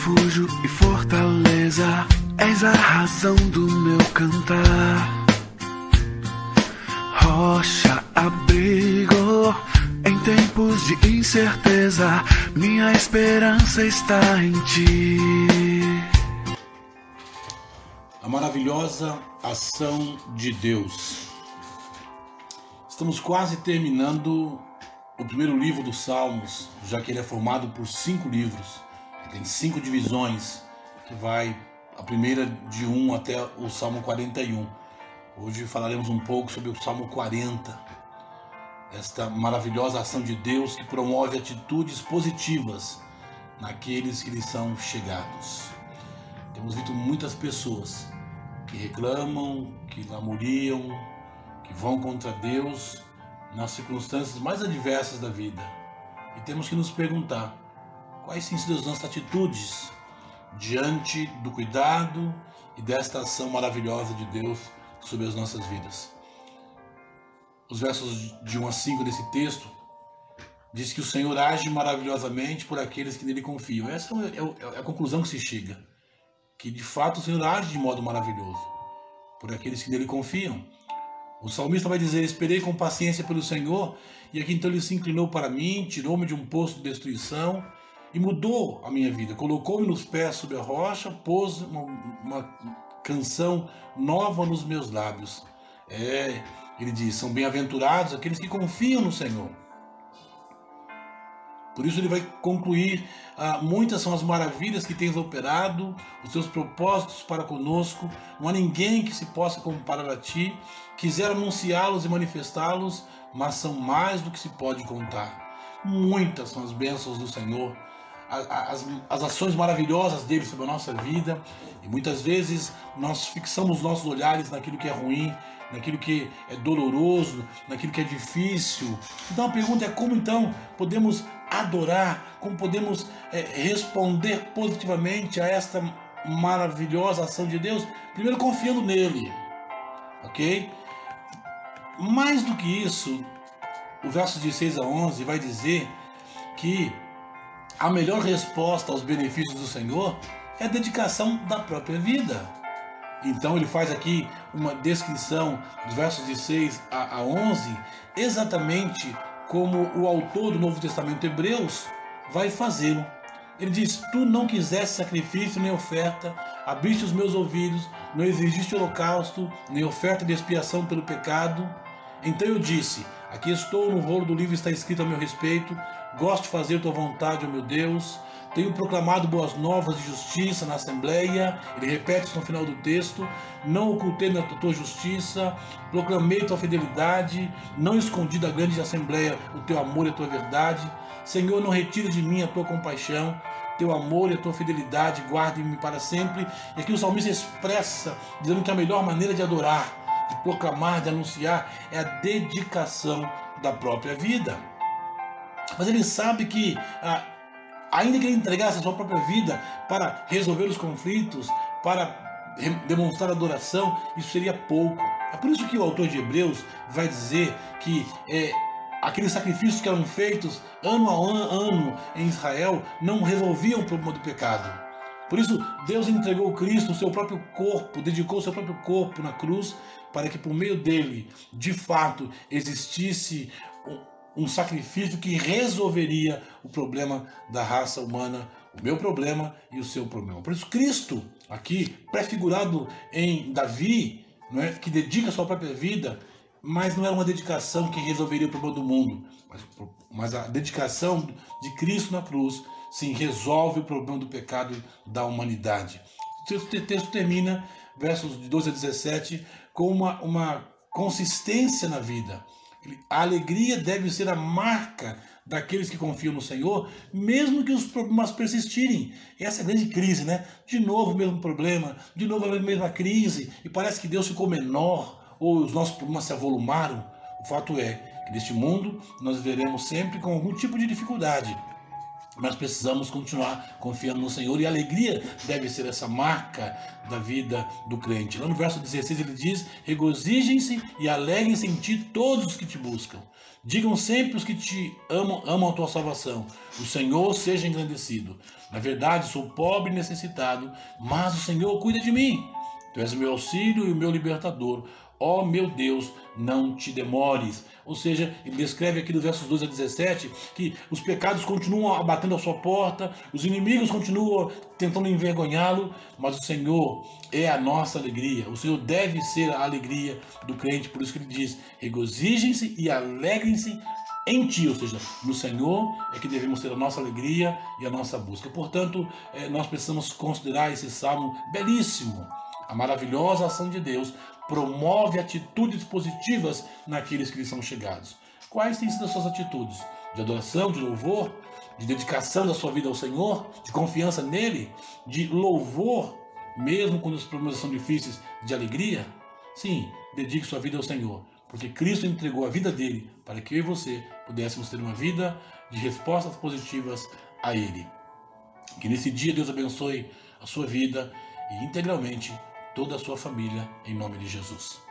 refúgio e fortaleza, és a razão do meu cantar. Rocha, abrigo em tempos de incerteza, minha esperança está em ti. A maravilhosa ação de Deus. Estamos quase terminando o primeiro livro dos Salmos, já que ele é formado por cinco livros. Tem cinco divisões, que vai a primeira de 1 até o Salmo 41. Hoje falaremos um pouco sobre o Salmo 40, esta maravilhosa ação de Deus que promove atitudes positivas naqueles que lhe são chegados. Temos visto muitas pessoas que reclamam, que lamuriam, que vão contra Deus nas circunstâncias mais adversas da vida. E temos que nos perguntar quais têm sido as nossas atitudes diante do cuidado e desta ação maravilhosa de Deus sobre as nossas vidas. Os versos de 1 a 5 desse texto diz que o Senhor age maravilhosamente por aqueles que nele confiam. Essa é, é, é a conclusão que se chega. Que de fato o Senhor age de modo maravilhoso por aqueles que nele confiam. O salmista vai dizer: Esperei com paciência pelo Senhor, e aqui então ele se inclinou para mim, tirou-me de um poço de destruição e mudou a minha vida. Colocou-me nos pés sobre a rocha, pôs uma, uma canção nova nos meus lábios. É, ele diz: São bem-aventurados aqueles que confiam no Senhor. Por isso ele vai concluir: ah, muitas são as maravilhas que tens operado, os teus propósitos para conosco. Não há ninguém que se possa comparar a ti. Quisera anunciá-los e manifestá-los, mas são mais do que se pode contar. Muitas são as bênçãos do Senhor, as, as ações maravilhosas dele sobre a nossa vida, e muitas vezes nós fixamos nossos olhares naquilo que é ruim, naquilo que é doloroso, naquilo que é difícil. Então a pergunta é como então podemos adorar, como podemos é, responder positivamente a esta maravilhosa ação de Deus? Primeiro confiando nele, ok? Mais do que isso, o verso de 6 a 11 vai dizer que a melhor resposta aos benefícios do Senhor é a dedicação da própria vida. Então ele faz aqui uma descrição dos versos de 6 a 11, exatamente como o autor do Novo Testamento Hebreus vai fazê-lo. Ele diz: Tu não quiseste sacrifício nem oferta, abriste os meus ouvidos, não exigiste holocausto, nem oferta de expiação pelo pecado. Então eu disse: Aqui estou, no rolo do livro está escrito a meu respeito, gosto de fazer tua vontade, ó meu Deus. Tenho proclamado boas novas de justiça na Assembleia. Ele repete isso no final do texto. Não ocultei na tua justiça, proclamei tua fidelidade, não escondi da grande Assembleia o teu amor e a tua verdade. Senhor, não retire de mim a tua compaixão, teu amor e a tua fidelidade, guarde-me para sempre. E aqui o salmista expressa, dizendo que a melhor maneira de adorar, de proclamar, de anunciar, é a dedicação da própria vida. Mas ele sabe que ah, ainda que ele entregasse a sua própria vida para resolver os conflitos, para demonstrar adoração, isso seria pouco. É por isso que o autor de Hebreus vai dizer que é, aqueles sacrifícios que eram feitos ano a ano em Israel não resolviam o problema do pecado. Por isso, Deus entregou Cristo, o seu próprio corpo, dedicou o seu próprio corpo na cruz, para que por meio dele, de fato, existisse um sacrifício que resolveria o problema da raça humana, o meu problema e o seu problema. Por isso, Cristo, aqui prefigurado em Davi, não é, que dedica sua própria vida, mas não era uma dedicação que resolveria o problema do mundo, mas, mas a dedicação de Cristo na cruz, sim, resolve o problema do pecado da humanidade. O texto termina, versos de 12 a 17, com uma, uma consistência na vida a alegria deve ser a marca daqueles que confiam no Senhor, mesmo que os problemas persistirem. Essa é a grande crise, né? De novo o mesmo problema, de novo a mesma crise, e parece que Deus ficou menor, ou os nossos problemas se avolumaram. O fato é que neste mundo nós veremos sempre com algum tipo de dificuldade. Mas precisamos continuar confiando no Senhor e alegria deve ser essa marca da vida do crente. Lá no verso 16 ele diz: Regozijem-se e alegrem-se em ti todos os que te buscam. Digam sempre os que te amam, amam a tua salvação. O Senhor seja engrandecido. Na verdade, sou pobre e necessitado, mas o Senhor cuida de mim. Tu és o meu auxílio e o meu libertador. Ó oh, meu Deus, não te demores. Ou seja, ele descreve aqui nos versos 12 a 17 que os pecados continuam batendo a sua porta, os inimigos continuam tentando envergonhá-lo, mas o Senhor é a nossa alegria. O Senhor deve ser a alegria do crente, por isso que ele diz: regozijem-se e alegrem-se em ti, ou seja, no Senhor é que devemos ter a nossa alegria e a nossa busca. Portanto, eh, nós precisamos considerar esse salmo belíssimo, a maravilhosa ação de Deus promove atitudes positivas naqueles que lhe são chegados. Quais têm sido as suas atitudes? De adoração, de louvor, de dedicação da sua vida ao Senhor, de confiança nele, de louvor, mesmo quando os problemas são difíceis, de alegria? Sim, dedique sua vida ao Senhor, porque Cristo entregou a vida dele para que eu e você pudéssemos ter uma vida de respostas positivas a Ele. Que nesse dia Deus abençoe a sua vida e integralmente toda a sua família, em nome de Jesus.